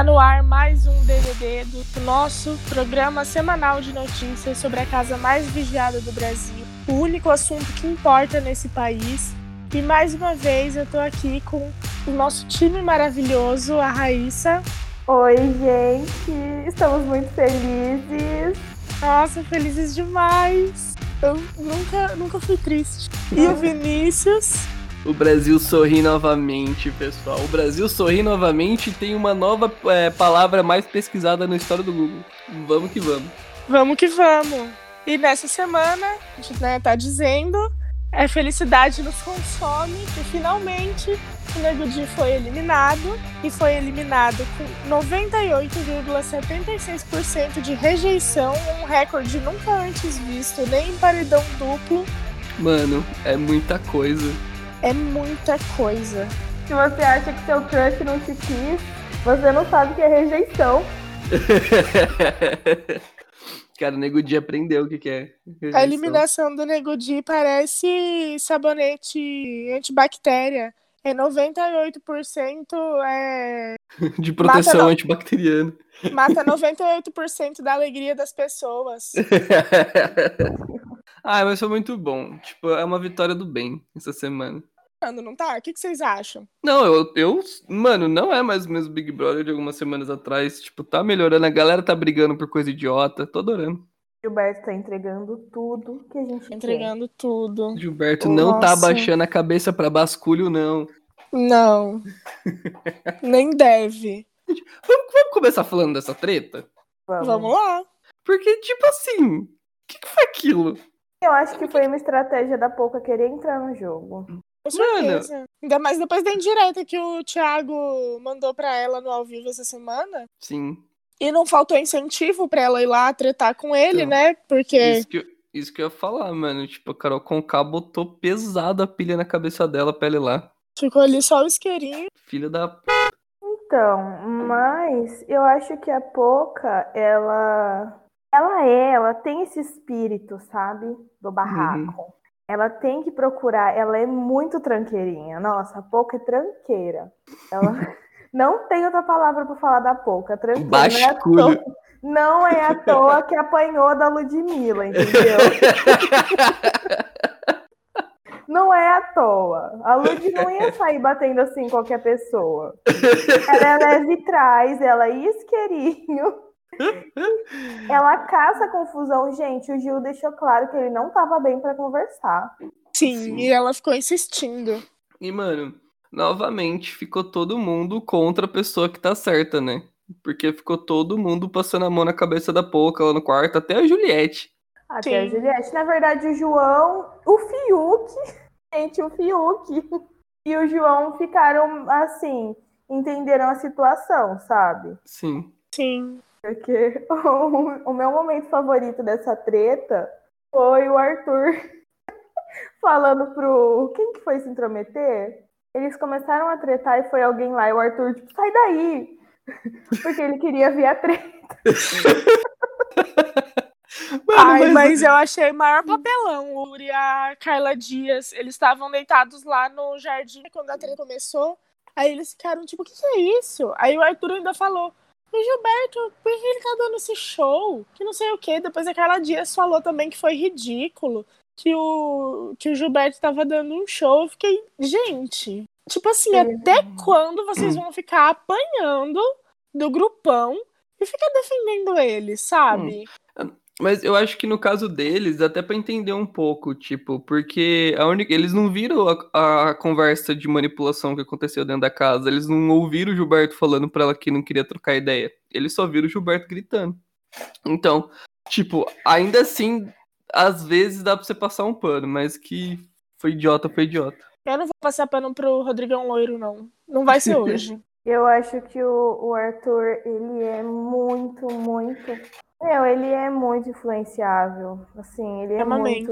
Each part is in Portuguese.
Tá no ar mais um DVD do nosso programa semanal de notícias sobre a casa mais vigiada do Brasil, o único assunto que importa nesse país. E mais uma vez eu tô aqui com o nosso time maravilhoso, a Raíssa. Oi, gente! Estamos muito felizes. Nossa, felizes demais! Eu nunca, nunca fui triste. E o Vinícius. O Brasil sorri novamente, pessoal. O Brasil sorri novamente e tem uma nova é, palavra mais pesquisada na história do Google. Vamos que vamos. Vamos que vamos. E nessa semana, a gente né, tá dizendo, é felicidade nos consome, que finalmente o Nego Di foi eliminado e foi eliminado com 98,76% de rejeição, um recorde nunca antes visto, nem em paredão duplo. Mano, é muita coisa. É muita coisa. Se você acha que seu crush não te quis, você não sabe o que é rejeição. Cara, o Nego Di aprendeu o que, que é. A eliminação do Nego Di parece sabonete antibactéria. É 98% é. De proteção Mata no- antibacteriana. Mata 98% da alegria das pessoas. ah, mas foi muito bom. Tipo, é uma vitória do bem essa semana. Não tá? O que que vocês acham? Não, eu, eu. Mano, não é mais o mesmo Big Brother de algumas semanas atrás. Tipo, tá melhorando. A galera tá brigando por coisa idiota. Tô adorando. Gilberto tá entregando tudo que a gente Entregando tudo. Gilberto não tá abaixando a cabeça pra basculho, não. Não. Nem deve. Vamos, vamos começar falando dessa treta? quer. Vamos lá. Porque, tipo assim. O que, que foi aquilo? Eu acho que foi uma estratégia da Pouca querer entrar no jogo. Com Mano. certeza. Ainda mais depois da indireta que o Thiago mandou pra ela no ao vivo essa semana. Sim. E não faltou incentivo pra ela ir lá tretar com ele, Então, né? Porque. Isso que, eu- isso que eu ia falar, mano. Tipo, a Carol Conká botou pesado a pilha na cabeça dela pra ela ir lá. Ficou ali só o isqueirinho. Filha da. Então, mas eu acho que a Pouca, ela. Ela é, ela tem esse espírito, sabe? Do barraco. Ela tem que procurar, ela é muito tranqueirinha. Nossa, a Pouca é tranqueira. Ela. Não tem outra palavra pra falar da Pouca. Tranqueira. Não é, toa, não é à toa que apanhou da Ludmilla, entendeu? Não é à toa. A Lud não ia sair batendo assim em qualquer pessoa. Ela é leve trás, ela é isqueirinho. Ela caça confusão. Gente, o Gil deixou claro que ele não tava bem pra conversar. Sim, Sim. e ela ficou insistindo. E, mano, novamente ficou todo mundo contra a pessoa que tá certa, né? Porque ficou todo mundo passando a mão na cabeça da Pouca lá no quarto, até a Juliette. Até a Sim. Juliette. Na verdade, o João, o Fiuk, gente, o Fiuk e o João ficaram assim, entenderam a situação, sabe? Sim. Sim. Porque o, o meu momento favorito dessa treta foi o Arthur falando pro. Quem que foi se intrometer? Eles começaram a tretar e foi alguém lá, e o Arthur, tipo, sai daí! Porque ele queria ver a treta. Mano, Ai, mas- mas eu achei o maior papelão. O Uri e a Carla Dias, eles estavam deitados lá no jardim quando a treta começou. Aí eles ficaram tipo, o que, que é isso? Aí o Arthur ainda falou, o Gilberto, por que ele tá dando esse show? Que não sei o quê. Depois a Carla Dias falou também que foi ridículo. Que o, que o Gilberto tava dando um show. Eu fiquei, gente, tipo assim, até quando vocês vão ficar apanhando do grupão e ficar defendendo ele, sabe? Mas eu acho que no caso deles, até pra entender um pouco, tipo, porque a única, eles não viram a, a conversa de manipulação que aconteceu dentro da casa, eles não ouviram o Gilberto falando pra ela que não queria trocar ideia. Eles só viram o Gilberto gritando. Então, tipo, ainda assim, às vezes dá pra você passar um pano, mas que foi idiota, foi idiota. Eu não vou passar pano pro Rodrigão Loiro, não. Não vai ser hoje. Eu acho que o, o Arthur, ele é muito, muito. Meu, ele é muito influenciável. Assim, ele é muito.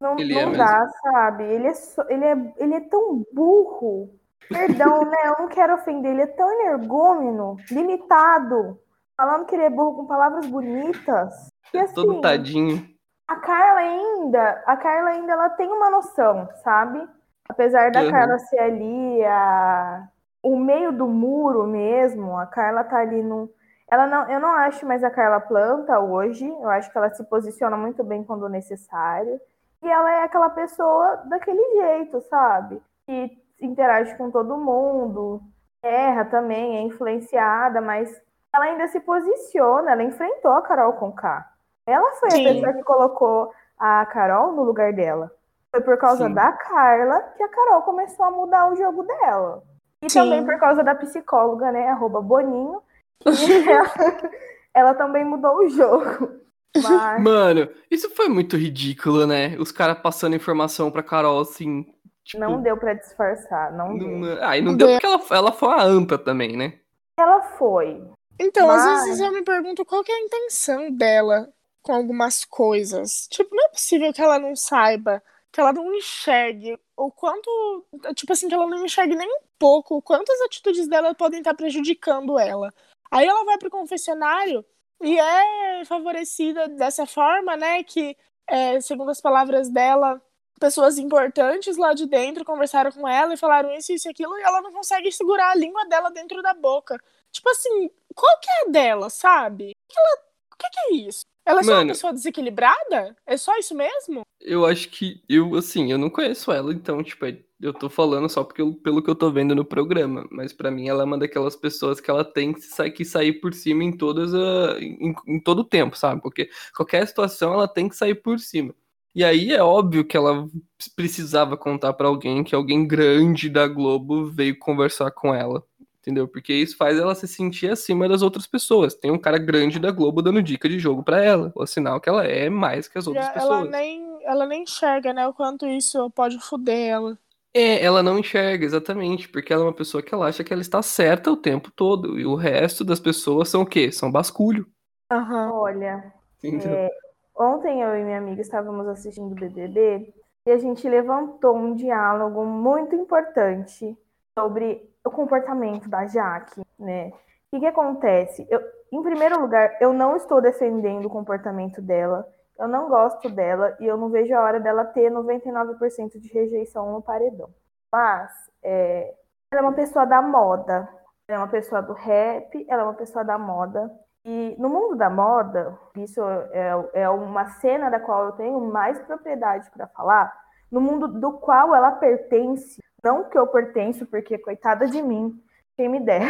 Não, Ele não é mesmo. dá, sabe? Ele é, só- ele, é, ele é tão burro. Perdão, né? Eu não quero ofender. Ele é tão energúmeno, limitado. Falando que ele é burro com palavras bonitas. E assim, Todo tadinho. a Carla ainda, a Carla ainda ela tem uma noção, sabe? Apesar da Uhum. Carla ser ali a o meio do muro mesmo, a Carla tá ali no ela não, eu não acho mais a Carla planta hoje, eu acho que ela se posiciona muito bem quando necessário. E ela é aquela pessoa daquele jeito, sabe? Que interage com todo mundo, erra também, é influenciada, mas ela ainda se posiciona, ela enfrentou a Carol Conká. Ela foi Sim. a pessoa que colocou a Carol no lugar dela. Foi por causa Sim. da Carla que a Carol começou a mudar o jogo dela. E Sim. também por causa da psicóloga, né? Arroba Boninho. Que ela, ela também mudou o jogo. Mas Mano, isso foi muito ridículo, né? Os caras passando informação pra Carol assim. Tipo, não deu pra disfarçar, não deu. não- Ah, e não deu deu. porque ela, ela foi uma anta também, né? Ela foi. Então, Mas- às vezes eu me pergunto qual que é a intenção dela com algumas coisas. Tipo, não é possível que ela não saiba, que ela não enxergue o quanto. Tipo assim, que ela não enxergue nem um pouco o quanto as atitudes dela podem estar prejudicando ela. Aí ela vai pro confessionário e é favorecida dessa forma, né? Que, é, segundo as palavras dela, pessoas importantes lá de dentro conversaram com ela e falaram isso, isso e aquilo, e ela não consegue segurar a língua dela dentro da boca. Tipo assim, qual que é dela, sabe? O que, ela- que que é isso? Ela é só uma Mano. pessoa desequilibrada? É só isso mesmo? Eu acho que eu, assim, eu não conheço ela, então, tipo, eu tô falando só porque eu- pelo que eu tô vendo no programa. Mas pra mim ela é uma daquelas pessoas que ela tem que, sa- que sair por cima em todas a, em, em todo o tempo, sabe? Porque qualquer situação ela tem que sair por cima. E aí é óbvio que ela precisava contar pra alguém que alguém grande da Globo veio conversar com ela. Entendeu? Porque isso faz ela se sentir acima das outras pessoas. Tem um cara grande da Globo dando dica de jogo pra ela. O sinal que ela é mais que as outras ela pessoas. nem, ela nem enxerga, né, o quanto isso pode foder ela. É, ela não enxerga, exatamente, porque ela é uma pessoa que ela acha que ela está certa o tempo todo. E o resto das pessoas são o quê? São basculho. Aham. Olha, Entendeu? É, ontem eu e minha amiga estávamos assistindo o BBB e a gente levantou um diálogo muito importante sobre o comportamento da Jaque, né? O que, que acontece? Eu, em primeiro lugar, eu não estou defendendo o comportamento dela, eu não gosto dela e eu não vejo a hora dela ter 99% de rejeição no paredão. Mas é, ela é uma pessoa da moda, ela é uma pessoa do rap, ela é uma pessoa da moda. E no mundo da moda, isso é, é uma cena da qual eu tenho mais propriedade para falar, no mundo do qual ela pertence, não que eu pertenço, porque coitada de mim, quem me dera.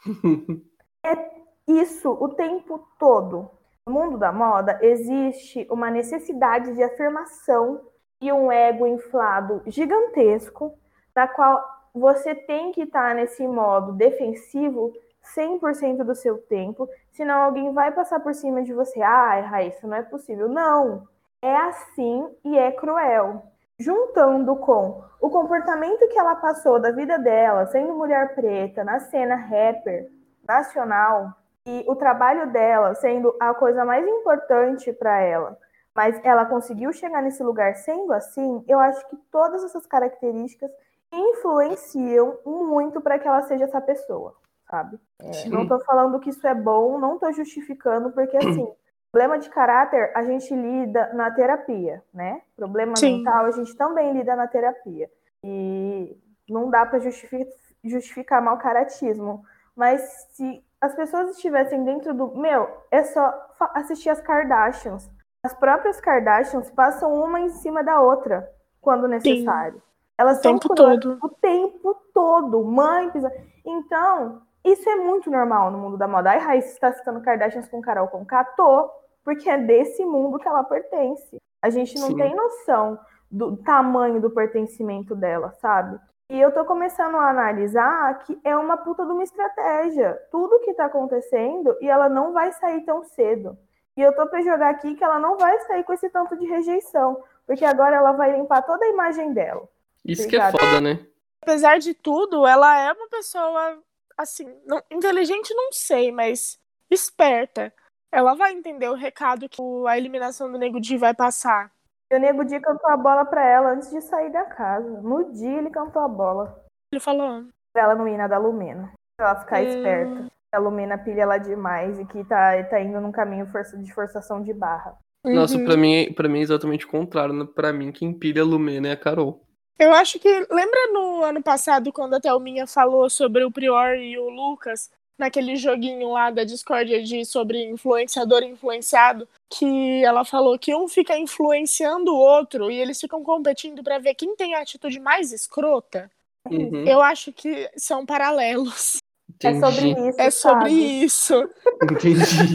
É isso o tempo todo. No mundo da moda existe uma necessidade de afirmação e um ego inflado gigantesco, na qual você tem que estar nesse modo defensivo 100% do seu tempo, senão alguém vai passar por cima de você. Ai, Raíssa, não é possível. Não, é assim e é cruel. Juntando com o comportamento que ela passou da vida dela, sendo mulher preta, na cena rapper nacional, e o trabalho dela sendo a coisa mais importante para ela, mas ela conseguiu chegar nesse lugar sendo assim, eu acho que todas essas características influenciam muito para que ela seja essa pessoa, sabe? É, não tô falando que isso é bom, não tô justificando, porque assim, problema de caráter a gente lida na terapia, né? Problema Sim. mental a gente também lida na terapia. E não dá para justificar, justificar mau caratismo. Mas se as pessoas estivessem dentro do. Meu, é só assistir as Kardashians. As próprias Kardashians passam uma em cima da outra quando necessário. Elas O são tempo todo. O tempo todo. Mãe, pisa- Então, isso é muito normal no mundo da moda. Ai, Raíssa está citando Kardashians com Carol com Tô, porque é desse mundo que ela pertence. A gente não Sim. tem noção do tamanho do pertencimento dela, sabe? E eu tô começando a analisar que é uma puta de uma estratégia. Tudo que tá acontecendo e ela não vai sair tão cedo. E eu tô pra jogar aqui que ela não vai sair com esse tanto de rejeição. Porque agora ela vai limpar toda a imagem dela. Isso que é foda, né? Apesar de tudo, ela é uma pessoa, assim, não- inteligente não sei, mas esperta. Ela vai entender o recado que a eliminação do Nego Di vai passar. E o Nego Di cantou a bola pra ela antes de sair da casa. No dia ele cantou a bola. Ele falou, Pra ela não ir na da Lumena. Pra ela ficar Hum. esperta. A Lumena pilha ela demais e que tá, tá indo num caminho de forçação de barra. Nossa, Uhum. pra mim, pra mim é exatamente o contrário. né? Pra mim, quem pilha a Lumena é a Carol. Eu acho que. Lembra no ano passado, quando a Thelminha falou sobre o Prior e o Lucas, naquele joguinho lá da Discord de, sobre influenciador e influenciado, que ela falou que um fica influenciando o outro e eles ficam competindo pra ver quem tem a atitude mais escrota? Uhum. Eu acho que são paralelos. É sobre Entendi. isso. É sobre sabe? isso. Entendi.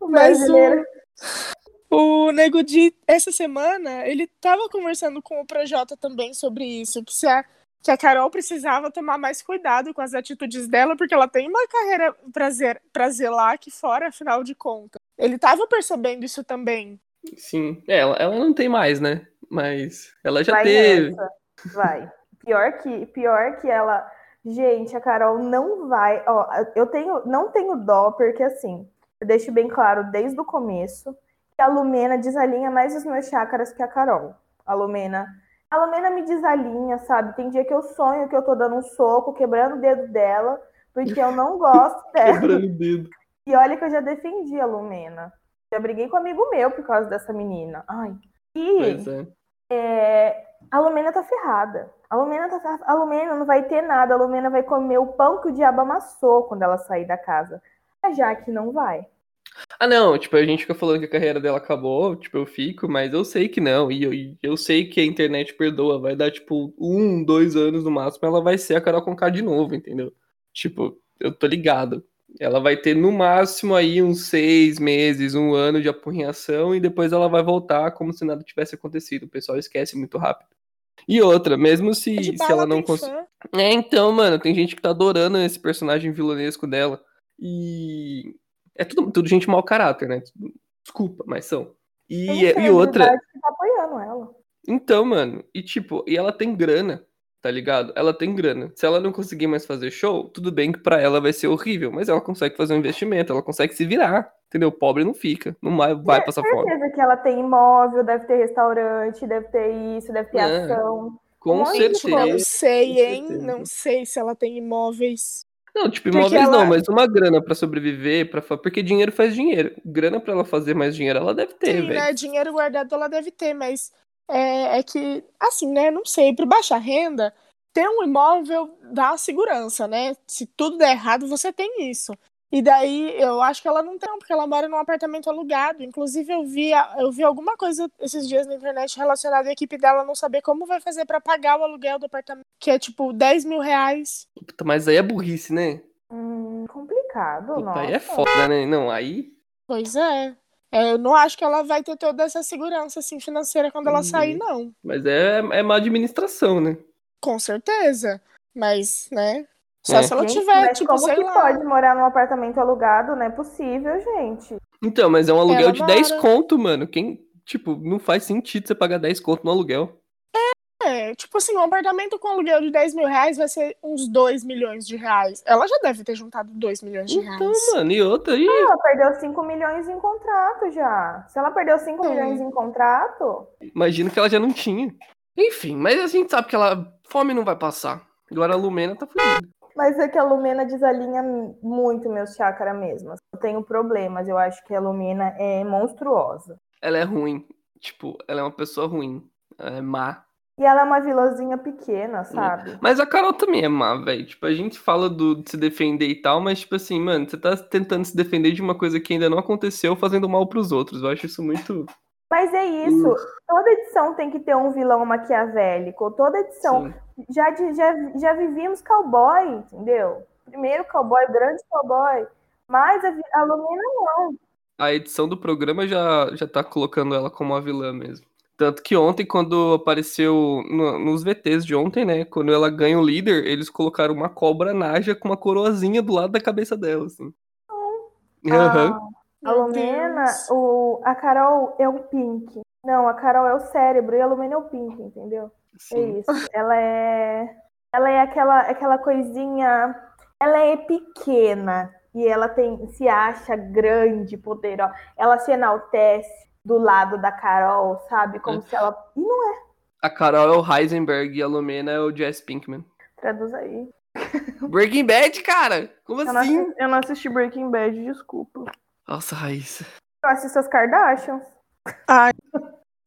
O Mas o-. O Nego Di, essa semana, ele tava conversando com o Projota também sobre isso, que, se a, que a Carol precisava tomar mais cuidado com as atitudes dela, porque ela tem uma carreira pra, zelar aqui fora, afinal de contas. Ele tava percebendo isso também. Sim. É, ela, ela não tem mais, né? Mas ela já Vai teve. nessa. Vai. Pior que, pior que ela. Gente, a Carol não vai. Ó, eu tenho, não tenho dó, porque assim, eu deixo bem claro desde o começo que a Lumena desalinha mais os meus chácaras que a Carol. A Lumena. A Lumena me desalinha, sabe? Tem dia que eu sonho que eu tô dando um soco, quebrando o dedo dela, porque eu não gosto dela. Quebrando o dedo. E olha que eu já defendi a Lumena. Já briguei com um amigo meu por causa dessa menina. Ai. E é. é, a Lumena tá ferrada. A Lumena, tá, a Lumena não vai ter nada. A Lumena vai comer o pão que o diabo amassou quando ela sair da casa. A Jaque não vai. Ah, não, tipo, a gente fica falando que a carreira dela acabou, tipo, eu fico, mas eu sei que não, e eu, eu sei que a internet perdoa, vai dar, tipo, um, dois anos no máximo, ela vai ser a Carol Conká de novo, entendeu? Tipo, eu tô ligado. Ela vai ter no máximo aí uns seis meses, um ano de apurrinhação, e depois ela vai voltar como se nada tivesse acontecido. O pessoal esquece muito rápido. E outra, mesmo se, De se ela não conseguir. É, então, mano, tem gente que tá adorando esse personagem vilanesco dela. E. É tudo, tudo gente mau caráter, né? Desculpa, mas são. E, Tem e outra. celebridade que tá apoiando ela. Então, mano, e tipo, e ela tem grana, tá ligado? Ela tem grana. Se ela não conseguir mais fazer show, tudo bem que pra ela vai ser horrível, mas ela consegue fazer um investimento, ela consegue se virar, entendeu? Pobre não fica, não vai, vai passar fome. Certeza que ela tem imóvel, deve ter restaurante, deve ter isso, deve ter É. ação. Com Gente, certeza. Não sei, com hein? certeza. Não sei se ela tem imóveis. Não, tipo, imóveis ela- não, mas uma grana pra sobreviver, para porque dinheiro faz dinheiro. Grana pra ela fazer mais dinheiro, ela deve ter, Sim, velho. né? Dinheiro guardado ela deve ter, mas é, é que, assim, né? Não sei, para baixa renda, ter um imóvel dá segurança, né? Se tudo der errado, você tem isso. E daí eu acho que ela não tem, não, porque ela mora num apartamento alugado. Inclusive, eu vi, eu vi alguma coisa esses dias na internet relacionada à equipe dela não saber como vai fazer para pagar o aluguel do apartamento, que é tipo 10 mil reais. Puta, mas aí é burrice, né? Hum, complicado, Puta, nossa. aí é foda, né? Não, aí. Pois é. É, Eu não acho que ela vai ter toda essa segurança assim financeira quando ela Uhum. sair, não. Mas é, é má administração, né? Com certeza. Mas, né? Só É. se ela Gente, tiver, mas tipo, como sei que lá. pode morar num apartamento alugado? Não é possível, gente. Então, mas é um aluguel Ela de 10 mora. conto, mano. Quem, tipo, não faz sentido você pagar 10 conto no aluguel. É, tipo assim, um apartamento com aluguel de 10 mil reais vai ser uns 2 milhões de reais. Ela já deve ter juntado 2 milhões de Então, reais. mano, e outra aí. Ela perdeu 5 milhões em contrato já. Se ela perdeu 5 Hum. milhões em contrato, Imagino que ela já não tinha. Enfim, mas a gente sabe que ela. Fome não vai passar. Agora a Lumena tá fudida. Mas é que a Lumena desalinha muito meus chakras mesmo. Eu tenho problemas, eu acho que a Lumena é monstruosa. Ela é ruim. Tipo, ela é uma pessoa ruim. Ela é má. E ela é uma vilãzinha pequena, sabe? Mas a Carol também é má, velho. Tipo, a gente fala do, de se defender e tal, mas, tipo assim, mano, você tá tentando se defender de uma coisa que ainda não aconteceu, fazendo mal pros outros. Eu acho isso muito. Mas é isso. Toda edição tem que ter um vilão maquiavélico. Toda edição. Sim. Já, já, já vivíamos cowboy, entendeu? Primeiro cowboy, grande cowboy. Mas a, a Lumena não. A edição do programa já, já tá colocando ela como a vilã mesmo. Tanto que ontem, quando apareceu no- nos VTs de ontem, né? Quando ela ganha o líder, eles colocaram uma cobra naja com uma coroazinha do lado da cabeça dela, assim. Aham. A Lumena, o, a Carol é o Pink. Não, a Carol é o cérebro e a Lumena é o Pink, entendeu? É Sim. isso. Ela é. Ela é aquela, aquela coisinha. Ela é pequena e ela tem se acha grande, poderosa. Ela se enaltece do lado da Carol, sabe? Como É. se ela. E não A Carol é o Heisenberg e a Lumena é o Jess Pinkman. traduz aí. Breaking Bad, cara! Como Eu não, assim? assisti, eu não assisti Breaking Bad, desculpa. Nossa, Raíssa. Eu assisto as Kardashians.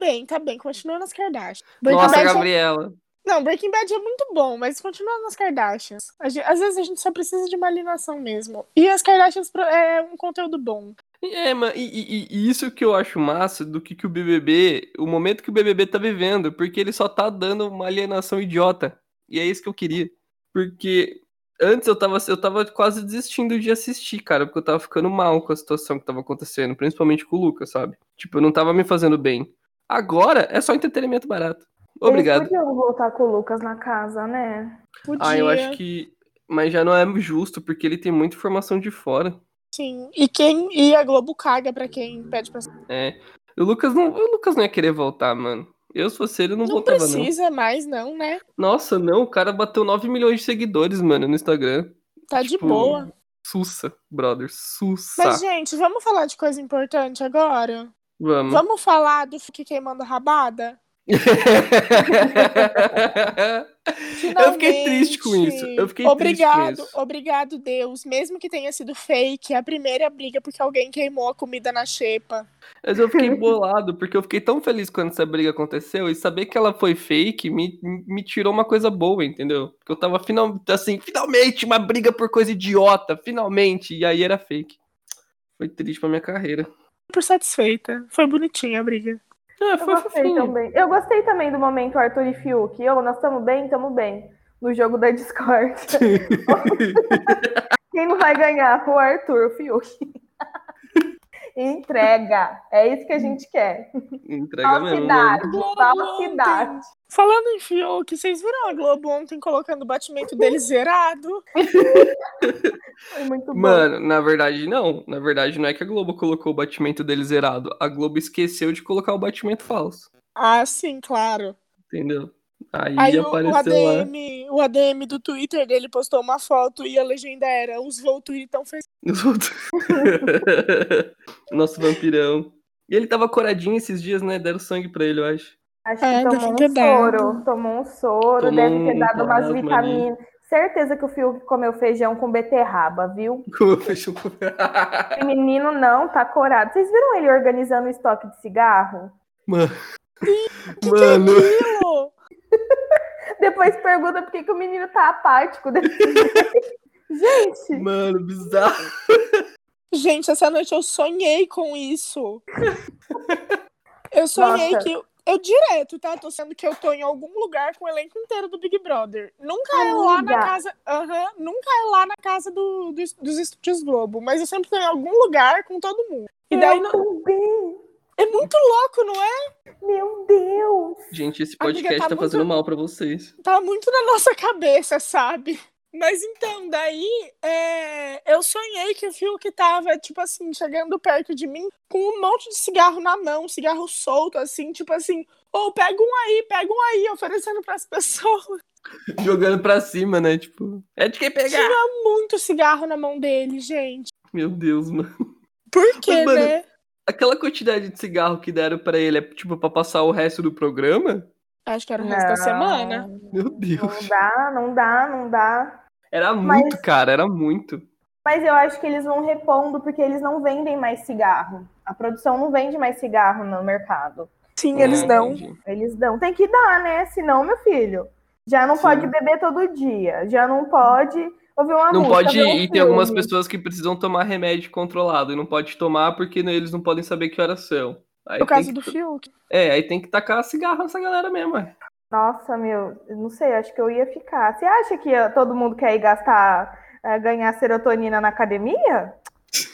Bem, tá bem, continua nas Kardashians. Breaking Nossa, Bad é- Gabriela. Não, Breaking Bad é muito bom, mas continua nas Kardashians. Às vezes a gente só precisa de uma alienação mesmo. E as Kardashians é um conteúdo bom. É, mano, e, e- e isso que eu acho massa do que, que o BBB, o momento que o BBB tá vivendo, porque ele só tá dando uma alienação idiota. E é isso que eu queria. Porque antes eu tava, eu tava quase desistindo de assistir, cara, porque eu tava ficando mal com a situação que tava acontecendo, principalmente com o Lucas, sabe? Tipo, eu não tava me fazendo bem. Agora é só entretenimento barato. Obrigado. Eles podiam voltar com o Lucas na casa, né? Podia. Ah, eu acho que. Mas já não é justo, porque ele tem muita informação de fora. Sim. E quem e a Globo caga pra quem pede pra. É. O Lucas não, o Lucas não ia querer voltar, mano. Eu, se fosse ele, não, Não voltava, não. precisa mais, não, né? Nossa, não, o cara bateu 9 milhões de seguidores, mano, no Instagram. Tá de Tipo, boa. Sussa, brother, sussa. Mas, gente, vamos falar de coisa importante agora? Vamos. Vamos falar do que queimando rabada? eu fiquei triste com isso. Eu fiquei obrigado, triste com isso. Obrigado, Deus. Mesmo que tenha sido fake, a primeira briga porque alguém queimou a comida na xepa. Mas eu fiquei bolado, porque eu fiquei tão feliz quando essa briga aconteceu e saber que ela foi fake me, me tirou uma coisa boa, entendeu? Porque eu tava final, assim, finalmente uma briga por coisa idiota, finalmente, e aí era fake. Foi triste pra minha carreira. Por satisfeita. Foi bonitinha a briga. Ah, Eu foi gostei fofinho. também. Eu gostei também do momento Arthur e Fiuk. Ô, nós estamos bem, estamos bem. No jogo da Discord. Quem não vai ganhar? O Arthur, o Fiuk. Entrega. É isso que a gente quer. Entrega mesmo. Falsidade. Globo Falsidade. Falando em Fiuk, vocês viram a Globo ontem colocando o batimento dele zerado? Foi muito bom. Mano, na verdade não. Na verdade não é que a Globo colocou o batimento dele zerado. A Globo esqueceu de colocar o batimento falso. Ah, sim, claro. Entendeu? Aí, Aí o, o apareceu lá. ADM, o ADM do Twitter dele postou uma foto e a legenda era os Volturi tão felizes. Os outros. Nosso vampirão. E ele tava coradinho esses dias, né? Deram sangue pra ele, eu acho. Acho É, que tomou um dado. soro. Tomou um soro, Tomou deve ter um dado umas vitaminas. Certeza que o Fiuk comeu feijão com beterraba, viu? Como fechou com- Esse menino não tá corado. Vocês viram ele organizando o estoque de cigarro? Mano. Que Mano. que é? Depois pergunta por que, que o menino tá apático. Gente, Mano, bizarro. Gente, essa noite eu sonhei com isso. Eu sonhei Nossa. que. Eu, eu direto, tá? Tô sendo que eu tô em algum lugar com o elenco inteiro do Big Brother. Nunca é lá na Amiga. casa. Aham, nunca é lá na casa do, dos, dos estúdios Globo. Mas eu sempre tô em algum lugar com todo mundo. E daí eu não- também. é muito louco, não é? Meu Deus. Gente, esse Amiga, podcast tá tá, muito- fazendo mal pra vocês. Tá muito na nossa cabeça, sabe? Mas então, daí é, eu sonhei que o Fiuk tava, tipo assim, chegando perto de mim com um monte de cigarro na mão, cigarro solto, assim, tipo assim, ô, pega um aí, pega um aí, oferecendo pras pessoas. Jogando pra cima, né? Tipo, é de quem pegar. Tinha muito cigarro na mão dele, gente. Meu Deus, mano. Por quê, Mas, mano, né? Aquela quantidade de cigarro que deram pra ele é tipo pra passar o resto do programa? Acho que era o resto da Não. semana. Meu Não Deus. dá, não dá, não dá. Era Mas- muito, cara, era muito. Mas eu acho que eles vão repondo porque eles não vendem mais cigarro. A produção não vende mais cigarro no mercado. Sim, eles dão. entendi. Eles dão. Tem que dar, né? Senão, meu filho, já não Sim. pode beber todo dia. Já não pode ouvir uma Não música. pode ver um ir, tem algumas pessoas que precisam tomar remédio controlado e não pode tomar porque eles não podem saber que horas são. Aí caso que- do Fiuk. É, aí tem que tacar cigarro nessa galera mesmo, ué. Nossa, meu, eu não sei, acho que eu ia ficar. Você acha que todo mundo quer ir gastar, eh, ganhar serotonina na academia?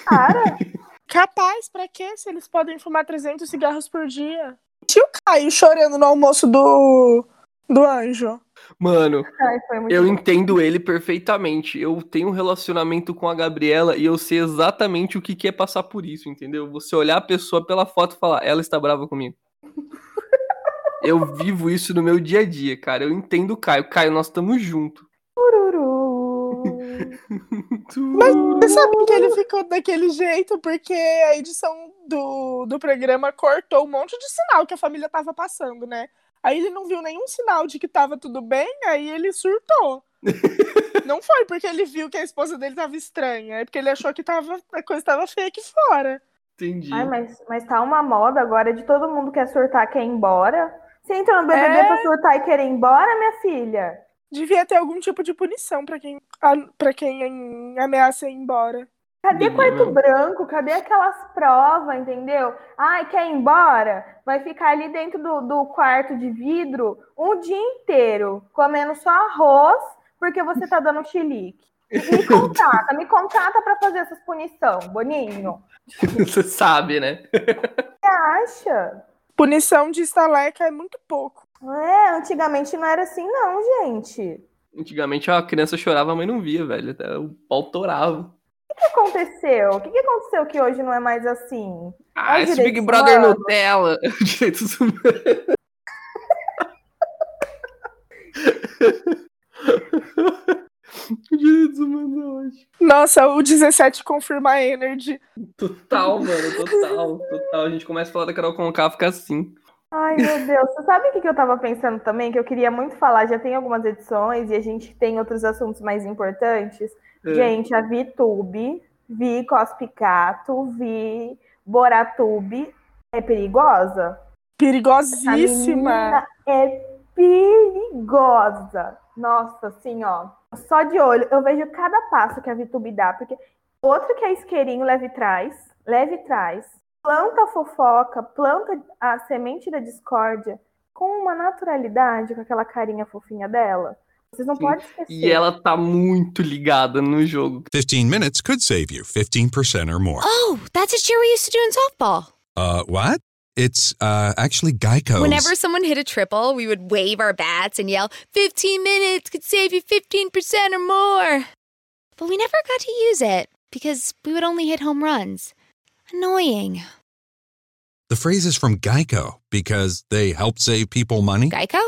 Para! Capaz, pra quê? Se eles podem fumar 300 cigarros por dia. senti o Caio chorando no almoço do, do anjo. Mano, Ai, eu bom. entendo ele perfeitamente. Eu tenho um relacionamento com a Gabriela e eu sei exatamente o que que é passar por isso, entendeu? Você olhar a pessoa pela foto e falar, ela está brava comigo. Eu vivo isso no meu dia a dia, cara. Eu entendo o Caio. Caio, nós estamos juntos. Mas você sabe que ele ficou daquele jeito porque a edição do, do programa cortou um monte de sinal que a família tava passando, né? Aí ele não viu nenhum sinal de que tava tudo bem, aí ele surtou. não foi porque ele viu que a esposa dele tava estranha, é porque ele achou que tava, a coisa tava feia aqui fora. Entendi. Ai, mas, mas tá uma moda agora de todo mundo quer surtar, quer ir embora. Você entra no BBB É. pra surtar e querer ir embora, minha filha? Devia ter algum tipo de punição pra quem, para quem ameaça ir embora. Cadê quarto mesmo. branco? Cadê aquelas provas, entendeu? Ai, quer ir embora? Vai ficar ali dentro do, do quarto de vidro um dia inteiro, comendo só arroz, porque você tá dando chilique. Me contrata, me contrata pra fazer essas punição, Boninho. Você sabe, né? Você acha? Punição de estaleca é muito pouco. É, antigamente não era assim, não, gente. Antigamente a criança chorava, a mãe não via, velho. Até O pau torava. O que aconteceu? O que que aconteceu que hoje não é mais assim? Ah, É esse Big Brother humanos. Nutella. Direitos humanos. Direitos humanos. Nossa, o 17 confirma a Energy. Total, mano, total, total. A gente começa a falar da Carol Conká, fica assim. Ai, meu Deus. Você sabe o que que eu tava pensando também? Que eu queria muito falar. Já tem algumas edições e a gente tem outros assuntos mais importantes. É. Gente, a VTube, Vi Cospicato, Vi Boratube é perigosa? Perigosíssima. é perigosa. Nossa, assim, ó. Só de olho, eu vejo cada passo que a VTube dá, porque outro que é isqueirinho, leve traz, leve traz, planta a fofoca, planta a semente da discórdia com uma naturalidade, com aquela carinha fofinha dela. Vocês não Sim. podem esquecer. E ela tá muito ligada no jogo. 15 minutes could save you 15% or more. Oh, that's a cheer we used to do in softball. Uh, what? It's uh, actually Geico's. Whenever someone hit a triple, we would wave our bats and yell, 15 minutes could save you 15% or more. But we never got to use it because we would only hit home runs. Annoying. The phrase is from Geico because they help save people money. Geico?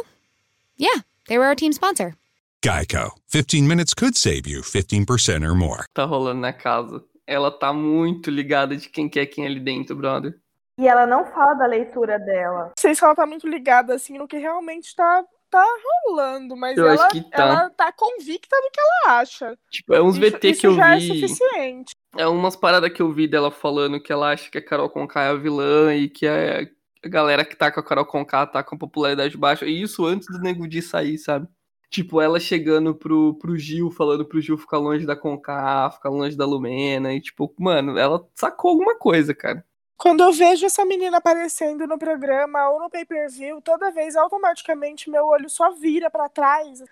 Yeah, they were our team sponsor. Geico. 15 minutes could save you 15% or more. Tá rolando na casa. Ela tá muito ligada de quem quer quem é ali dentro, brother. E ela não fala da leitura dela. Não sei se ela tá muito ligada assim no que realmente tá, tá rolando, mas Eu ela, tá. ela tá convicta do que ela acha. Tipo, é uns Isso- VT isso que eu já é vi. suficiente. É umas paradas que eu vi dela falando que ela acha que a Carol Conká é a vilã e que a, a galera que tá com a Carol Conká tá com a popularidade baixa. E isso antes do Nego Di sair, sabe? Tipo, ela chegando pro, pro Gil, falando pro Gil ficar longe da Conká, ficar longe da Lumena. E tipo, mano, ela sacou alguma coisa, cara. Quando eu vejo essa menina aparecendo no programa ou no pay-per-view, toda vez automaticamente meu olho só vira pra trás.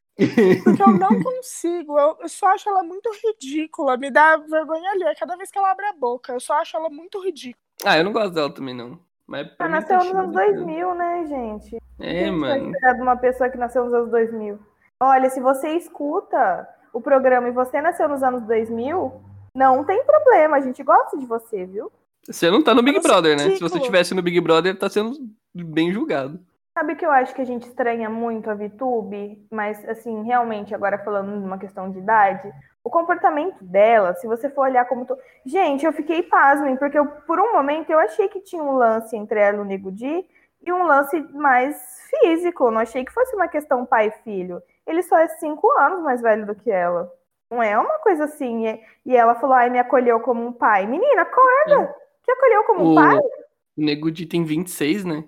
Porque eu não consigo, eu, eu só acho ela muito ridícula, me dá vergonha ali cada vez que ela abre a boca. Eu só acho ela muito ridícula. Ah, eu não gosto dela também, não. Mas Ela tá nasceu nos anos chique, né? 2000, né, gente? É, mano. esperar de uma pessoa que nasceu nos anos 2000? Olha, se você escuta o programa e você nasceu nos anos 2000, não tem problema, a gente gosta de você, viu? Você não tá no Big Nossa, Brother, né? Se você tivesse no Big Brother, tá sendo bem julgado. Sabe que eu acho que a gente estranha muito a VTube, mas assim, realmente, agora falando de uma questão de idade, o comportamento dela, se você for olhar como. To... Gente, eu fiquei pasmem, porque eu, por um momento eu achei que tinha um lance entre ela e o Nego Di e um lance mais físico. Não achei que fosse uma questão pai e filho. Ele só é cinco anos mais velho do que ela. Não é uma coisa assim. E, ela falou, ai, me acolheu como um pai. Menina, acorda! Que acolheu como um O- pai? O Nego Di tem 26, né?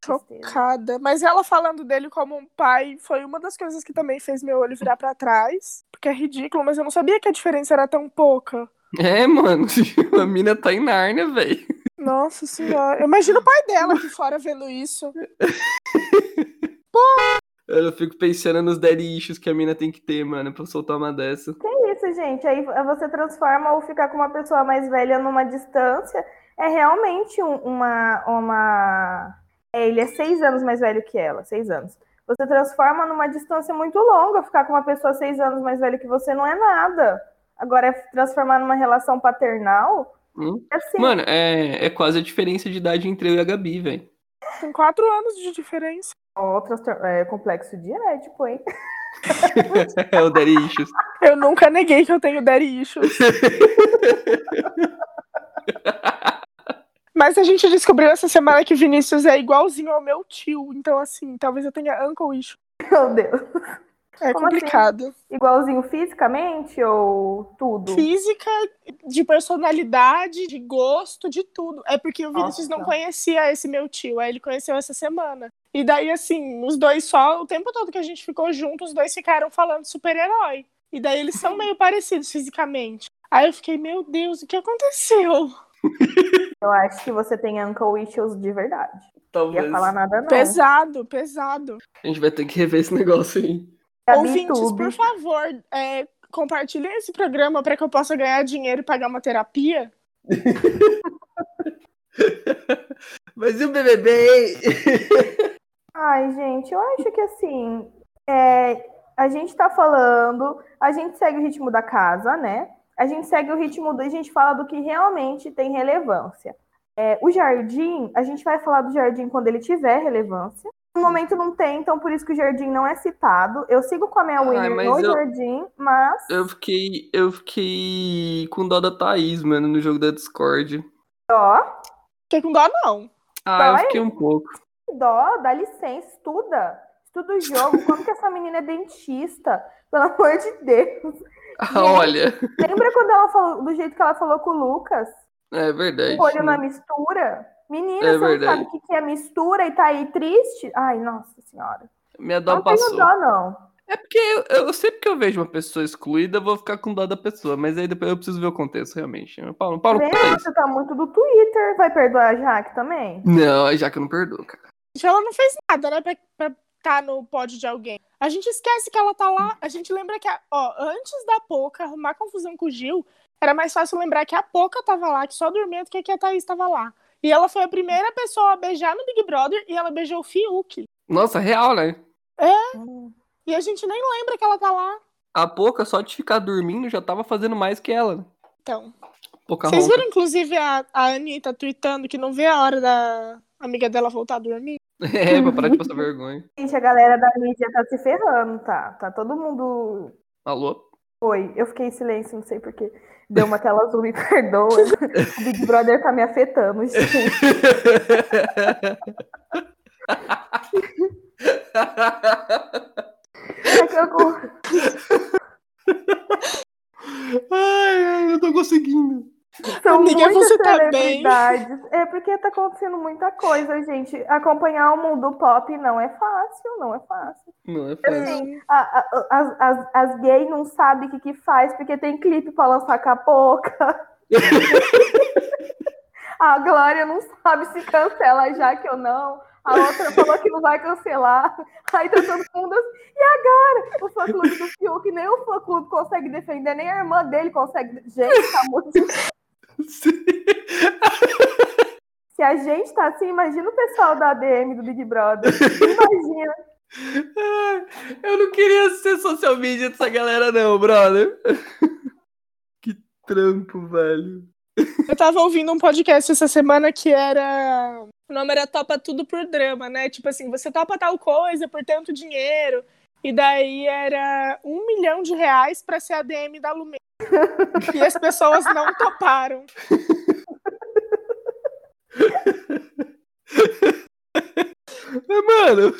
Tristeza. Chocada. Mas ela falando dele como um pai foi uma das coisas que também fez meu olho virar pra trás. Porque é ridículo, mas eu não sabia que a diferença era tão pouca. É, mano. A mina tá em Nárnia, velho. Nossa senhora. Imagina o pai dela aqui fora vendo isso. Eu fico pensando nos daddy issues que a mina tem que ter, mano, pra soltar uma dessa. Que isso, gente? Aí você transforma ou ficar com uma pessoa mais velha numa distância. É realmente um- uma, uma. É, ele é seis anos mais velho que ela, seis anos. Você transforma numa distância muito longa, ficar com uma pessoa seis anos mais velha que você não é nada. Agora, é transformar numa relação paternal, Hum? é assim. Mano, é, é quase a diferença de idade entre eu e a Gabi, velho. Tem quatro anos de diferença. Ó, transtor- é complexo de Édipo, hein? é o Daddy Issues. Eu nunca neguei que eu tenho daddy issues. Mas a gente descobriu essa semana que Vinícius é igualzinho ao meu tio. Então, assim, talvez eu tenha uncle issue. Meu Deus. É Como assim? complicado. Igualzinho fisicamente ou tudo? Física, de personalidade, de gosto, de tudo. É porque o Vinícius Nossa. não conhecia esse meu tio. Aí ele conheceu essa semana. E daí, assim, os dois só, o tempo todo que a gente ficou junto, os dois ficaram falando super-herói. E daí eles são meio parecidos fisicamente. Aí eu fiquei, meu Deus, o que aconteceu? Eu acho que você tem uncle issues de verdade. Não ia Talvez. falar nada, não. Pesado, pesado. A gente vai ter que rever esse negócio aí. Ouvintes, por favor, é, compartilhem esse programa para que eu possa ganhar dinheiro e pagar uma terapia. Mas e o BBB? Ai, gente, eu acho que assim, é, a gente tá falando, a gente segue o ritmo da casa, né? A gente segue o ritmo do. A gente fala do que realmente tem relevância. É, o jardim, a gente vai falar do jardim quando ele tiver relevância. No momento não tem, então por isso que o jardim não é citado. Eu sigo com a minha Ai, Winner no eu- jardim, mas. Eu fiquei, eu fiquei com dó da Thaís, mano, no jogo da Discord. Dó, Fiquei com dó, não. Ah, eu fiquei um pouco. dó, dá licença, estuda. Estuda o jogo. Como que essa menina é dentista? Pelo amor de Deus. Ah, olha, Lembra quando ela falou do jeito que ela falou com o Lucas? é verdade. O olho na né? mistura? Menina, É você não verdade. sabe o que é mistura e tá aí triste? Ai, nossa senhora. Minha dó não tenho passou. dó, não. É porque eu, eu sempre que eu vejo uma pessoa excluída, eu vou ficar com dó da pessoa, mas aí depois eu preciso ver o contexto, realmente. Paulo, Paulo, Lembra? Thaís. Você tá muito do Twitter. Vai perdoar a Jaque também? Não, já que eu não perdoo, cara. Gente, Ela não fez nada, né, pra, pra tá no pódio de alguém. A gente esquece que ela tá lá. A gente lembra que, a- ó, antes da Poca arrumar confusão com o Gil, era mais fácil lembrar que a Poca tava lá, que só dormia do que que a Thaís tava lá. E ela foi a primeira pessoa a beijar no Big Brother e ela beijou o Fiuk. Nossa, real, né? E a gente nem lembra que ela tá lá. A pouca, só de ficar dormindo, já tava fazendo mais que ela. Então. Pouca Vocês ronca. viram, inclusive, a, a Anitta tweetando que não vê a hora da amiga dela voltar a dormir? É, pra parar de passar vergonha. Gente, a galera da mídia tá se ferrando, tá? Tá todo mundo. Alô? Oi, eu fiquei em silêncio, não sei porquê. Deu uma tela azul, me perdoa. O Big Brother tá me afetando, gente. É que eu- ai, ai, eu tô conseguindo. São Amiga, muitas você tá bem? celebridades. É porque tá acontecendo muita coisa, gente. Acompanhar o mundo pop não é fácil, não é fácil. Não é fácil. Assim, a- a- as, as, as gays não sabem o que, que faz, porque tem clipe pra lançar com a boca. A Glória não sabe se cancela já que ou não. A outra falou que não vai cancelar. Aí tá todo mundo assim. E agora? O fã clube do Fiuk, nem o fã clube consegue defender, nem a irmã dele consegue. Gente, tá muito Se a gente tá assim, imagina o pessoal da ADM do Big Brother. Imagina. Eu não queria ser social media dessa galera, não, brother. Que trampo, velho. Eu tava ouvindo um podcast essa semana que era. O nome era Topa Tudo por Drama, né? Tipo assim, você topa tal coisa por tanto dinheiro. E daí era um milhão de reais pra ser a DM da Lumena. e as pessoas não toparam. Mas, mano,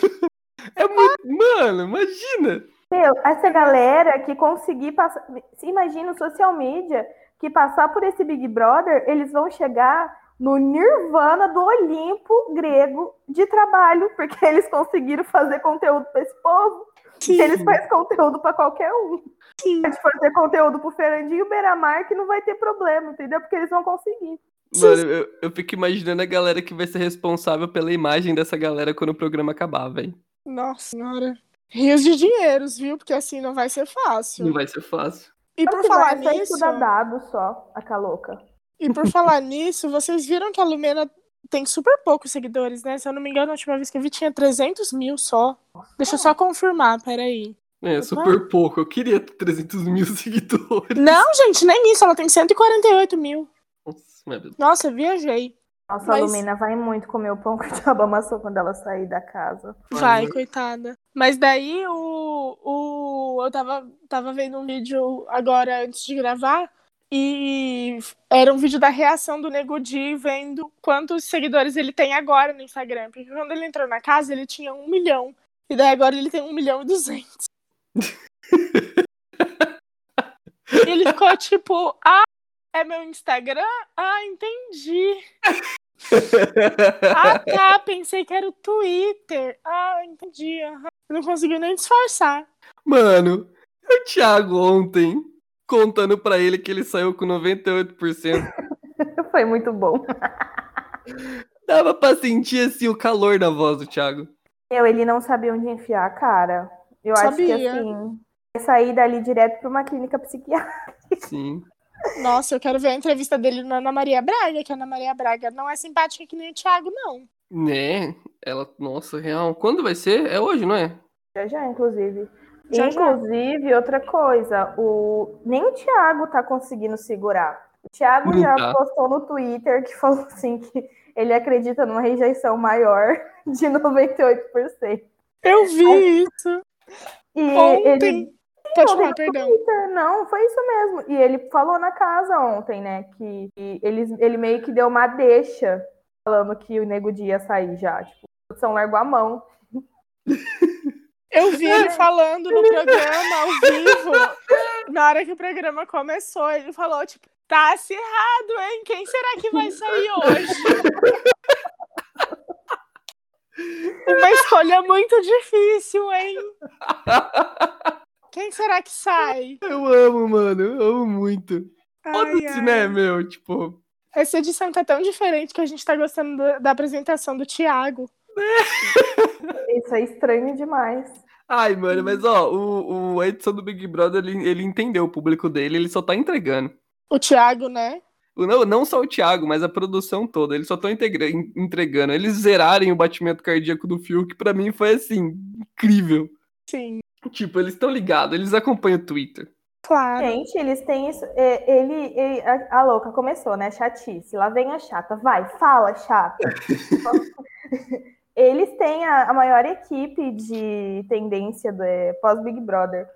é muito. Mano, imagina. Meu, essa galera que conseguir passar. Imagina o social media que passar por esse Big Brother, eles vão chegar no nirvana do Olimpo grego de trabalho, porque eles conseguiram fazer conteúdo para esse povo. Sim. Eles fazem conteúdo para qualquer um. Sim. Pode fazer conteúdo pro Fernandinho Beiramar que não vai ter problema, entendeu? Porque eles vão conseguir. Mano, eu, eu fico imaginando a galera que vai ser responsável pela imagem dessa galera quando o programa acabar, velho. Nossa senhora. Rios de dinheiros, viu? Porque assim não vai ser fácil. Não vai ser fácil. E por falar nisso. dado só, a Calouca. E por falar nisso, vocês viram que a Lumena tem super poucos seguidores, né? Se eu não me engano, a última vez que eu vi tinha 300 mil só. Deixa eu só confirmar, peraí. É, super pouco. Eu queria ter 300 mil seguidores. Não, gente, nem isso. Ela tem 148 mil. Nossa, meu Deus. Nossa, eu viajei. Nossa, Mas- a Lumina vai muito comer o pão que o diabo amassou quando ela sair da casa. Vai, Olha. coitada. Mas daí o, o eu tava, tava vendo um vídeo agora antes de gravar e era um vídeo da reação do Nego Di vendo quantos seguidores ele tem agora no Instagram. Porque quando ele entrou na casa ele tinha um milhão. E daí agora ele tem um milhão e duzentos. e ele ficou tipo, ah, é meu Instagram? Ah, entendi. Ah, tá. Pensei que era o Twitter. Ah, entendi. aham. Não conseguiu nem disfarçar. Mano, o Thiago ontem contando pra ele que ele saiu com 98%. Foi muito bom. Dava pra sentir assim o calor da voz do Thiago. Eu, ele não sabia onde enfiar a cara. Eu acho que Sabia. assim, sair dali direto pra uma clínica psiquiátrica. Sim. Nossa, eu quero ver a entrevista dele na Ana Maria Braga, que a Ana Maria Braga não é simpática que nem o Thiago, não. Né? Ela, nossa, real. Quando vai ser? É hoje, não é? Já já, inclusive. Já, já. inclusive, outra coisa, o... nem o Thiago tá conseguindo segurar. O Thiago Não já tá. postou no Twitter que falou assim que ele acredita numa rejeição maior de 98%. Eu vi isso. E Ontem. ele Pode Ontem falar, perdão. Twitter, não, foi isso mesmo. E ele falou na casa ontem, né, que, que ele, ele meio que deu uma deixa falando que o Nego Di ia sair já. Tipo, a produção largou a mão. Eu vi ele falando no programa ao vivo. Na hora que o programa começou, ele falou, tipo, tá acirrado, hein? Quem será que vai sair hoje? Uma escolha muito difícil, hein? Quem será que sai? Eu amo, mano. Eu amo muito. Foda-se, né, meu? Tipo, Essa edição tá tão diferente que a gente tá gostando do- da apresentação do Thiago. Isso é estranho demais. Ai, mano, mas ó, o, o- a edição do Big Brother, ele, ele entendeu o público dele, ele só tá entregando. O Thiago, né? Não, não só o Thiago, mas a produção toda. Eles só estão entregando. Eles zerarem o batimento cardíaco do Fiuk, pra mim foi assim, incrível. Sim, Tipo, eles estão ligados, eles acompanham o Twitter. claro. Gente, eles têm isso. é, Ele, ele- a, a louca começou, né? Chatice. Lá vem a chata. Vai, fala, chata. eles têm a, a maior equipe de tendência é, pós-Big Brother.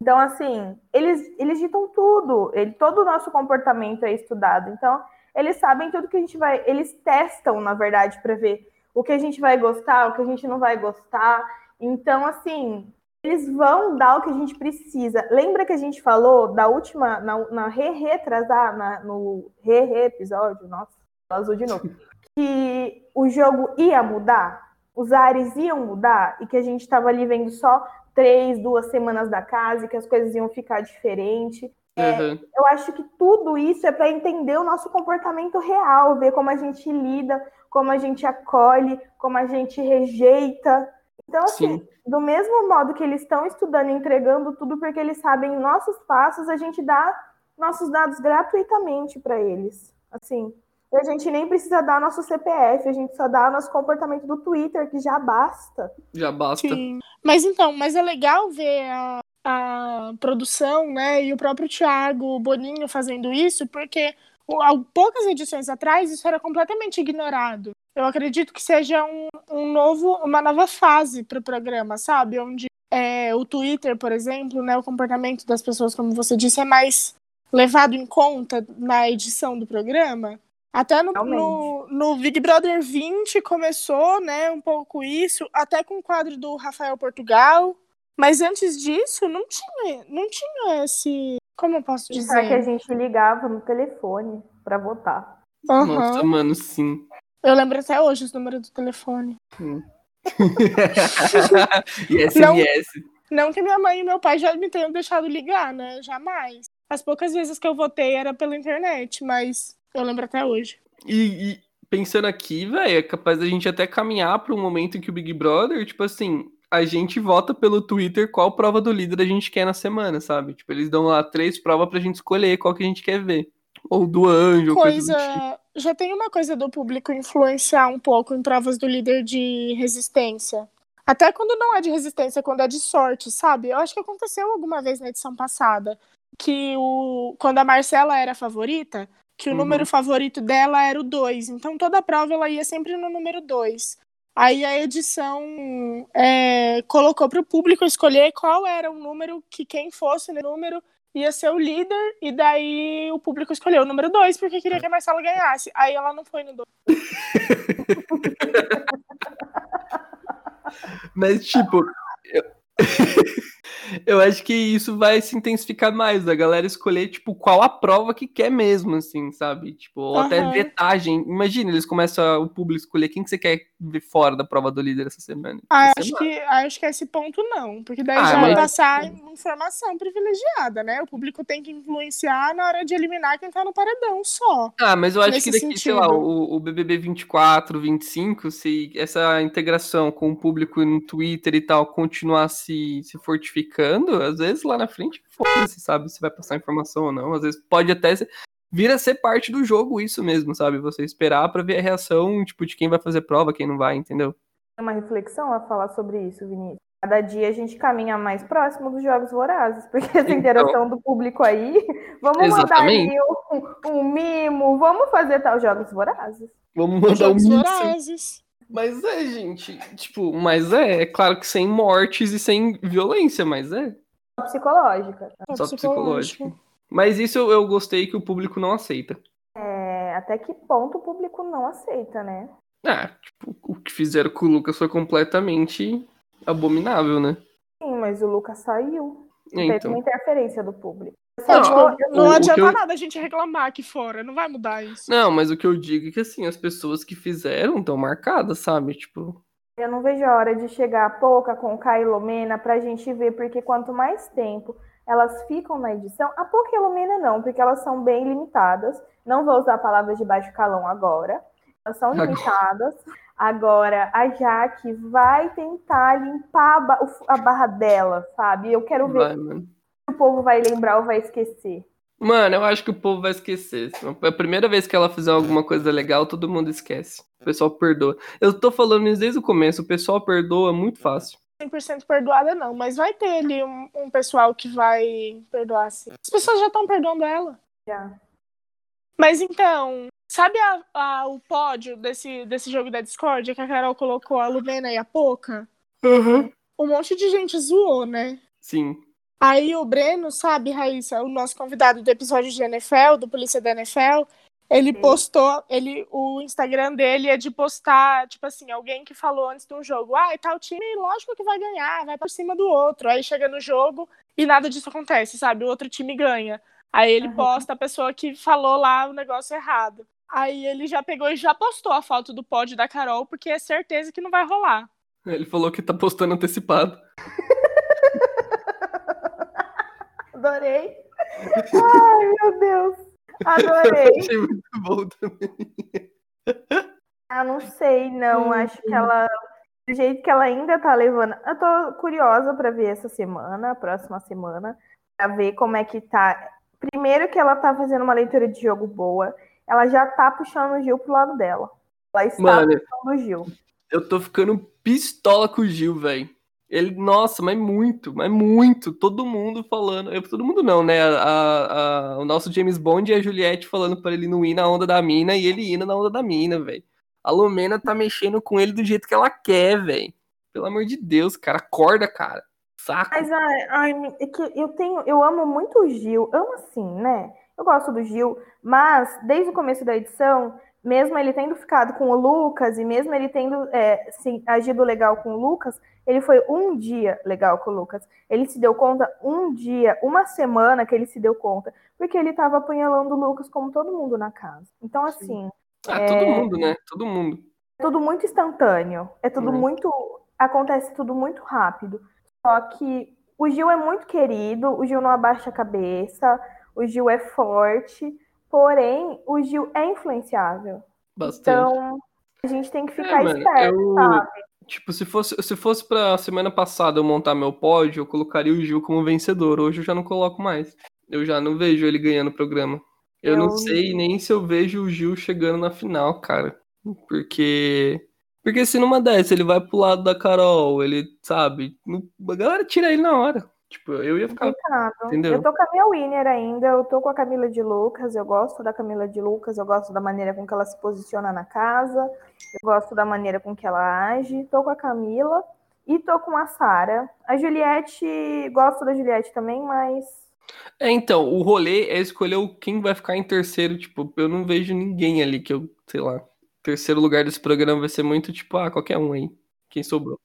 Então, assim, eles, eles ditam tudo. Ele, todo o nosso comportamento é estudado. Então, eles sabem tudo que a gente vai. Eles testam, na verdade, para ver o que a gente vai gostar, o que a gente não vai gostar. Então, assim, eles vão dar o que a gente precisa. Lembra que a gente falou da última, na, na re-retrasar, na- no re-re episódio, nossa, azul de novo, que o jogo ia mudar, os ares iam mudar e que a gente estava ali vendo só três, duas semanas da casa e que as coisas iam ficar diferentes. É, Uhum. eu acho que tudo isso é para entender o nosso comportamento real, ver como a gente lida, como a gente acolhe, como a gente rejeita. Então, assim, Sim. do mesmo modo que eles estão estudando e entregando tudo porque eles sabem nossos passos, a gente dá nossos dados gratuitamente para eles. Assim, e a gente nem precisa dar nosso CPF, a gente só dá nosso comportamento do Twitter, que já basta. Já basta. Sim. Mas então, mas é legal ver a, a produção, né, e o próprio Thiago Boninho fazendo isso, porque poucas edições atrás isso era completamente ignorado. Eu acredito que seja um, um novo, uma nova fase para o programa, sabe? Onde é, o Twitter, por exemplo, né, o comportamento das pessoas, como você disse, é mais levado em conta na edição do programa. Até no, no, no Big Brother 20 começou, né, um pouco isso, até com o quadro do Rafael Portugal. Mas antes disso, não tinha, não tinha esse. Como eu posso Será que a dizer? gente ligava no telefone para votar? Aham. Nossa, mano, sim. Eu lembro até hoje os números do telefone. e Não. SMS. Não que minha mãe e meu pai já me tenham deixado ligar, né? Jamais. As poucas vezes que eu votei era pela internet, mas eu lembro até hoje. E, e pensando aqui, velho, é capaz da gente até caminhar para um momento em que o Big Brother, tipo assim, a gente vota pelo Twitter qual prova do líder a gente quer na semana, sabe? Tipo, eles dão lá três provas pra gente escolher qual que a gente quer ver. Ou do anjo, coisa. coisa. do tipo. Já tem uma coisa do público influenciar um pouco em provas do líder de resistência. Até quando não é de resistência, quando é de sorte, sabe? Eu acho que aconteceu alguma vez na edição passada. Que o... quando a Marcela era a favorita, que o Uhum. número favorito dela era o 2. Então toda a prova ela ia sempre no número 2. Aí a edição é, colocou para o público escolher qual era o número que quem fosse no número ia ser o líder, e daí o público escolheu o número 2 porque queria que a Marcela ganhasse. Aí ela não foi no 2. Mas, tipo, eu... eu acho que isso vai se intensificar mais, a galera escolher, tipo, qual a prova que quer mesmo, assim, sabe? Tipo, ou até Aham. vetagem. Imagina, eles começam a- o público escolher quem que você quer ver fora da prova do líder essa semana. Ah, Essa acho semana. que, acho que esse ponto não, porque daí Ah, já vai passar informação privilegiada, né? O público tem que influenciar na hora de eliminar quem tá no paredão só. Ah, mas eu acho que daqui, sei lá, sentido. o, o BBB 24, 25, se essa integração com o público no Twitter e tal continuar se, se fortificando, às vezes lá na frente, foda-se, sabe, se vai passar informação ou não. Às vezes pode até ser, vir a ser parte do jogo isso mesmo, sabe? Você esperar pra ver a reação, tipo, de quem vai fazer prova, quem não vai, entendeu? Tem uma reflexão a falar sobre isso, Vinícius. Cada dia a gente caminha mais próximo dos jogos vorazes, porque essa Então. interação do público aí, vamos Exatamente. mandar ali um, um mimo, vamos fazer tal jogos vorazes. Vamos mandar um Jogos míssil. vorazes. Mas é, gente, tipo, mas é, é claro que sem mortes e sem violência, mas é. Psicológica. Só psicológico. Mas isso eu, eu gostei que o público não aceita. É, até que ponto o público não aceita, né? Ah, tipo, o que fizeram com o Lucas foi completamente abominável, né? Sim, mas o Lucas saiu. Teve uma Então. interferência do público. Não, tipo, Não O- o adianta eu- nada a gente reclamar aqui fora, não vai mudar isso. Não, mas o que eu digo é que assim, as pessoas que fizeram estão marcadas, sabe? Tipo, Eu não vejo a hora de chegar a pouca com o Kai e Lomena pra gente ver, porque quanto mais tempo elas ficam na edição, a pouca e a Lomena não, porque elas são bem limitadas. Não vou usar palavras de baixo calão agora. Elas são Agora. limitadas. Agora, a Jaque vai tentar limpar a, barra dela, sabe? Eu quero ver vai, povo vai lembrar ou vai esquecer. Mano, eu acho que o povo vai esquecer. A primeira vez que ela fizer alguma coisa legal, todo mundo esquece. O pessoal perdoa. Eu tô falando isso desde o começo, o pessoal perdoa muito fácil. 100% perdoada não, mas vai ter ali um, um pessoal que vai perdoar sim. As pessoas já estão perdoando ela. Já. Mas então, sabe a- a- o pódio desse, desse jogo da Discord que a Carol colocou a Lumena e a Poca? Um monte de gente zoou, né? Sim. Aí o Breno, sabe, Raíssa, o nosso convidado do episódio de NFL, do Polícia da NFL, ele postou, ele, o Instagram dele é de postar, tipo assim, alguém que falou antes de um jogo, ah, e tal time, lógico que vai ganhar, vai por cima do outro. Aí chega no jogo e nada disso acontece, sabe? O outro time ganha. Aí ele Aham. posta a pessoa que falou lá o negócio errado. Aí ele já pegou e já postou a foto do pódio da Carol, porque é certeza que não vai rolar. Ele falou que tá postando antecipado. Adorei. Ai, meu Deus. Adorei. Achei muito bom também. Ah, não sei, não. Acho que ela. Do jeito que ela ainda tá levando. Eu tô curiosa pra ver essa semana, a próxima semana, pra ver como é que tá. Primeiro que ela tá fazendo uma leitura de jogo boa. Ela já tá puxando o Gil pro lado dela. Ela está Mano, puxando o Gil. eu tô ficando pistola com o Gil, velho. Ele, nossa, mas muito, mas muito. Todo mundo falando. Eu, todo mundo não, né? A, a- o nosso James Bond e a Juliette falando pra ele não ir na onda da mina e ele indo na onda da mina, velho. A Lumena tá mexendo com ele do jeito que ela quer, velho. Pelo amor de Deus, cara. Acorda, cara. Saco. Mas ai, ai, é que eu tenho, eu amo muito o Gil, amo assim, né? Eu gosto do Gil, mas desde o começo da edição, mesmo ele tendo ficado com o Lucas e mesmo ele tendo é, sim, agido legal com o Lucas, ele foi um dia legal com o Lucas. Ele se deu conta um dia, uma semana que ele se deu conta, porque ele tava apunhalando o Lucas como todo mundo na casa. Então assim, Ah, todo mundo, né? Todo mundo. é tudo muito instantâneo. É tudo Uhum. muito. Acontece tudo muito rápido. Só que o Gil é muito querido, o Gil não abaixa a cabeça, o Gil é forte, porém, o Gil é influenciável. Bastante. Então, a gente tem que ficar É, mano, esperto, eu- sabe? Tipo, se fosse, se fosse pra semana passada eu montar meu pódio, eu colocaria o Gil como vencedor. Hoje eu já não coloco mais. Eu já não vejo ele ganhando o programa. Eu, Eu- não sei nem se eu vejo o Gil chegando na final, cara. Porque. Porque se numa dessa ele vai pro lado da Carol, ele, sabe? A galera tira ele na hora. Tipo, eu ia ficar. Entendeu? Eu tô com a minha winner ainda, eu tô com a Camila de Lucas, eu gosto da Camila de Lucas, eu gosto da maneira com que ela se posiciona na casa, eu gosto da maneira com que ela age, tô com a Camila e tô com a Sara. A Juliette, gosto da Juliette também, mas É, então, o rolê é escolher quem vai ficar em terceiro. Tipo, eu não vejo ninguém ali que eu, sei lá. Terceiro lugar desse programa vai ser muito tipo, ah, qualquer um aí. Quem sobrou.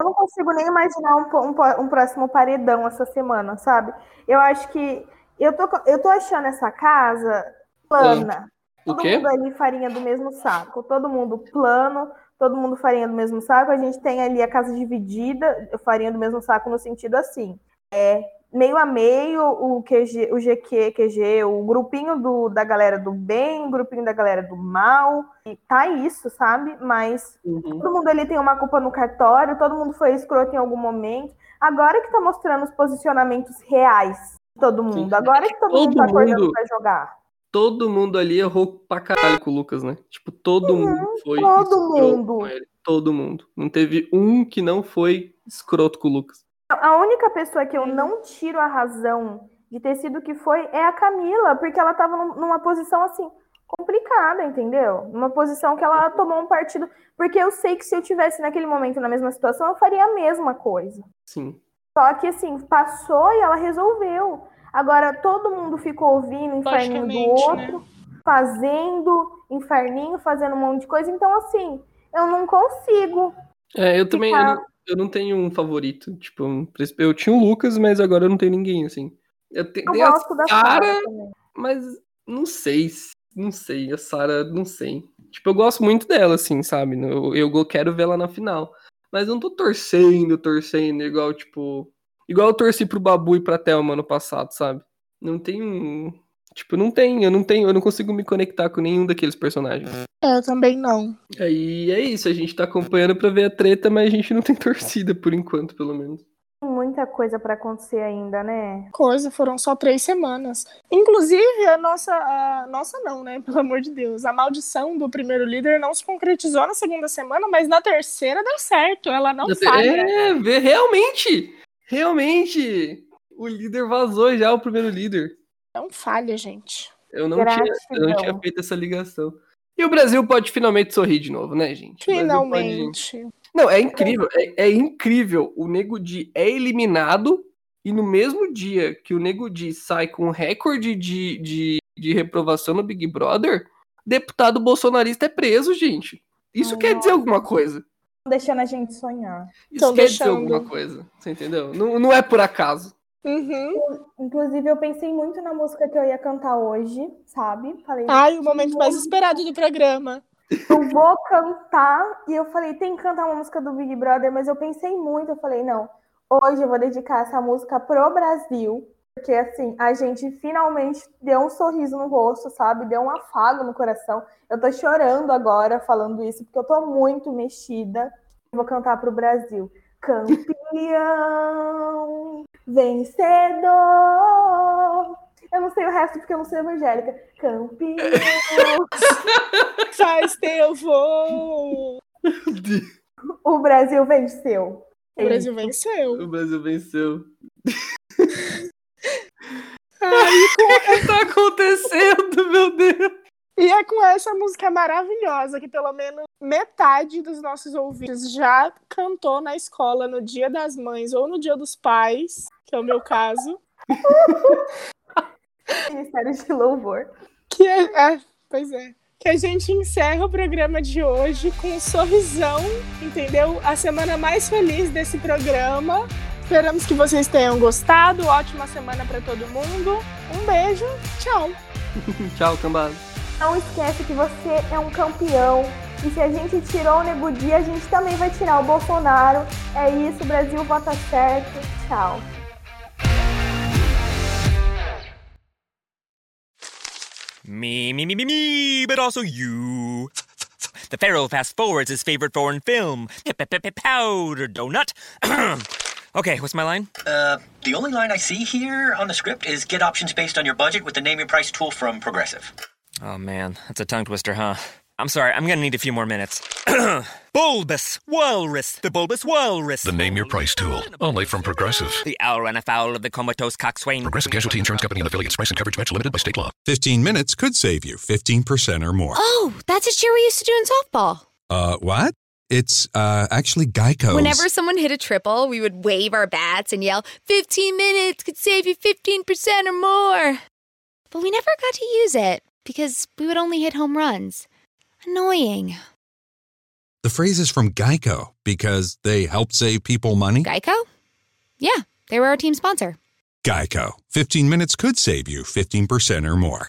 Eu não consigo nem imaginar um, um um próximo paredão essa semana, sabe? Eu acho que eu tô, eu tô achando essa casa plana. O Todo quê? mundo ali farinha do mesmo saco. Todo mundo plano, todo mundo farinha do mesmo saco. A gente tem ali a casa dividida, farinha do mesmo saco no sentido assim. É meio a meio o QG, o GQ, QG, o grupinho do, da galera do bem, o grupinho da galera do mal. E tá isso, sabe? Mas Uhum. todo mundo ali tem uma culpa no cartório, todo mundo foi escroto em algum momento. Agora que tá mostrando os posicionamentos reais de todo mundo. Sim. Agora que todo, Todo mundo tá acordando mundo- pra jogar. Todo mundo ali errou pra caralho com o Lucas, né? Tipo, todo mundo foi todo mundo. com ele. Todo mundo. Não teve um que não foi escroto com o Lucas. A única pessoa que eu não tiro a razão de ter sido o que foi é a Camila, porque ela tava num- numa posição assim complicada, entendeu? Numa posição que ela tomou um partido, porque eu sei que se eu tivesse naquele momento na mesma situação, eu faria a mesma coisa. Sim. Só que assim, passou e ela resolveu. Agora todo mundo ficou ouvindo o inferninho do né? outro, fazendo inferninho, fazendo um monte de coisa. Então, assim, eu não consigo. É, eu também. Eu Ficar- não, eu não tenho um favorito. Tipo, eu tinha o Lucas, mas agora eu não tenho ninguém, assim. Eu, te, Eu tem a gosto da também. mas não sei. se- Não sei. A Sarah, não sei. Tipo, eu gosto muito dela, assim, sabe? Eu, eu quero ver ela na final. Mas eu não tô torcendo, torcendo, igual, tipo. Igual eu torci pro Babu e pra Thelma ano passado, sabe? Não tem um. Tipo, não tem, eu não tenho, eu não consigo me conectar com nenhum daqueles personagens. É, eu também não. Aí é isso, a gente tá acompanhando pra ver a treta, mas a gente não tem torcida por enquanto, pelo menos. Muita coisa pra acontecer ainda, né? Coisa, foram só três semanas. Inclusive, a nossa. A nossa não, né? Pelo amor de Deus. A maldição do primeiro líder não se concretizou na segunda semana, mas na terceira deu certo. Ela não falha. É, realmente! Realmente! O líder vazou já, o primeiro líder. Não falha, gente. Eu não, tinha, eu não tinha feito essa ligação. E o Brasil pode finalmente sorrir de novo, né, gente? Brasil pode- Finalmente. Não, é incrível, é, é incrível. O Nego Di é eliminado e no mesmo dia que o Nego Di sai com recorde de, de, de reprovação no Big Brother, deputado bolsonarista é preso, gente. Isso quer dizer alguma coisa. Deixando a gente sonhar. Isso Tão quer dizer deixando. alguma coisa. Você entendeu? Não, não é por acaso. Uhum. Inclusive, eu pensei muito na música que eu ia cantar hoje, sabe? Falei, Ai, o momento mais esperado do programa. eu vou cantar. E eu falei, tem que cantar uma música do Big Brother, mas eu pensei muito. Eu falei, não, hoje eu vou dedicar essa música pro Brasil. Porque, assim, a gente finalmente deu um sorriso no rosto, sabe? Deu um afago no coração. Eu tô chorando agora falando isso, porque eu tô muito mexida. Eu vou cantar pro Brasil. Campeão, vencedor. Eu não sei o resto porque eu não sou evangélica. Campeão. Faz teu voo. O Brasil venceu. O Brasil venceu. O Brasil venceu. Ai, O que tá acontecendo, meu Deus? E é com essa música maravilhosa que pelo menos metade dos nossos ouvintes já cantou na escola no Dia das Mães ou no Dia dos Pais, que é o meu caso. Ministério de Louvor. Que é, é, pois é. Que a gente encerra o programa de hoje com um sorrisão, entendeu? A semana mais feliz desse programa. Esperamos que vocês tenham gostado. Ótima semana para todo mundo. Um beijo. Tchau. Tchau, cambada. Não esquece que você é um campeão. E se a gente tirou o Nego Di, a gente também vai tirar o Bolsonaro. É isso, Brasil vota certo. Tchau. Me, me, me, me, me, but also you. The Pharaoh fast forwards his favorite foreign film, Powder Donut. Okay, what's my line? Uh, the only line I see here on the script is get options based on your budget with the name your price tool from Progressive. Oh man, that's a tongue twister, huh? I'm sorry, I'm gonna need a few more minutes. bulbous Walrus, the Bulbous Walrus. The Name Your Price tool, only from Progressive. The owl ran afoul of the comatose coxswain. Progressive Casualty Insurance Company and affiliates. Price and coverage match limited by state law. 15 minutes could save you 15% or more. Oh, that's a cheer we used to do in softball. Uh, what? It's uh actually Geico's. Whenever someone hit a triple, we would wave our bats and yell, 15 minutes could save you 15% or more. But we never got to use it because we would only hit home runs. Annoying. The phrase is from Geico because they help save people money. Geico? Yeah, they were our team sponsor. Geico. 15 minutes could save you 15% or more.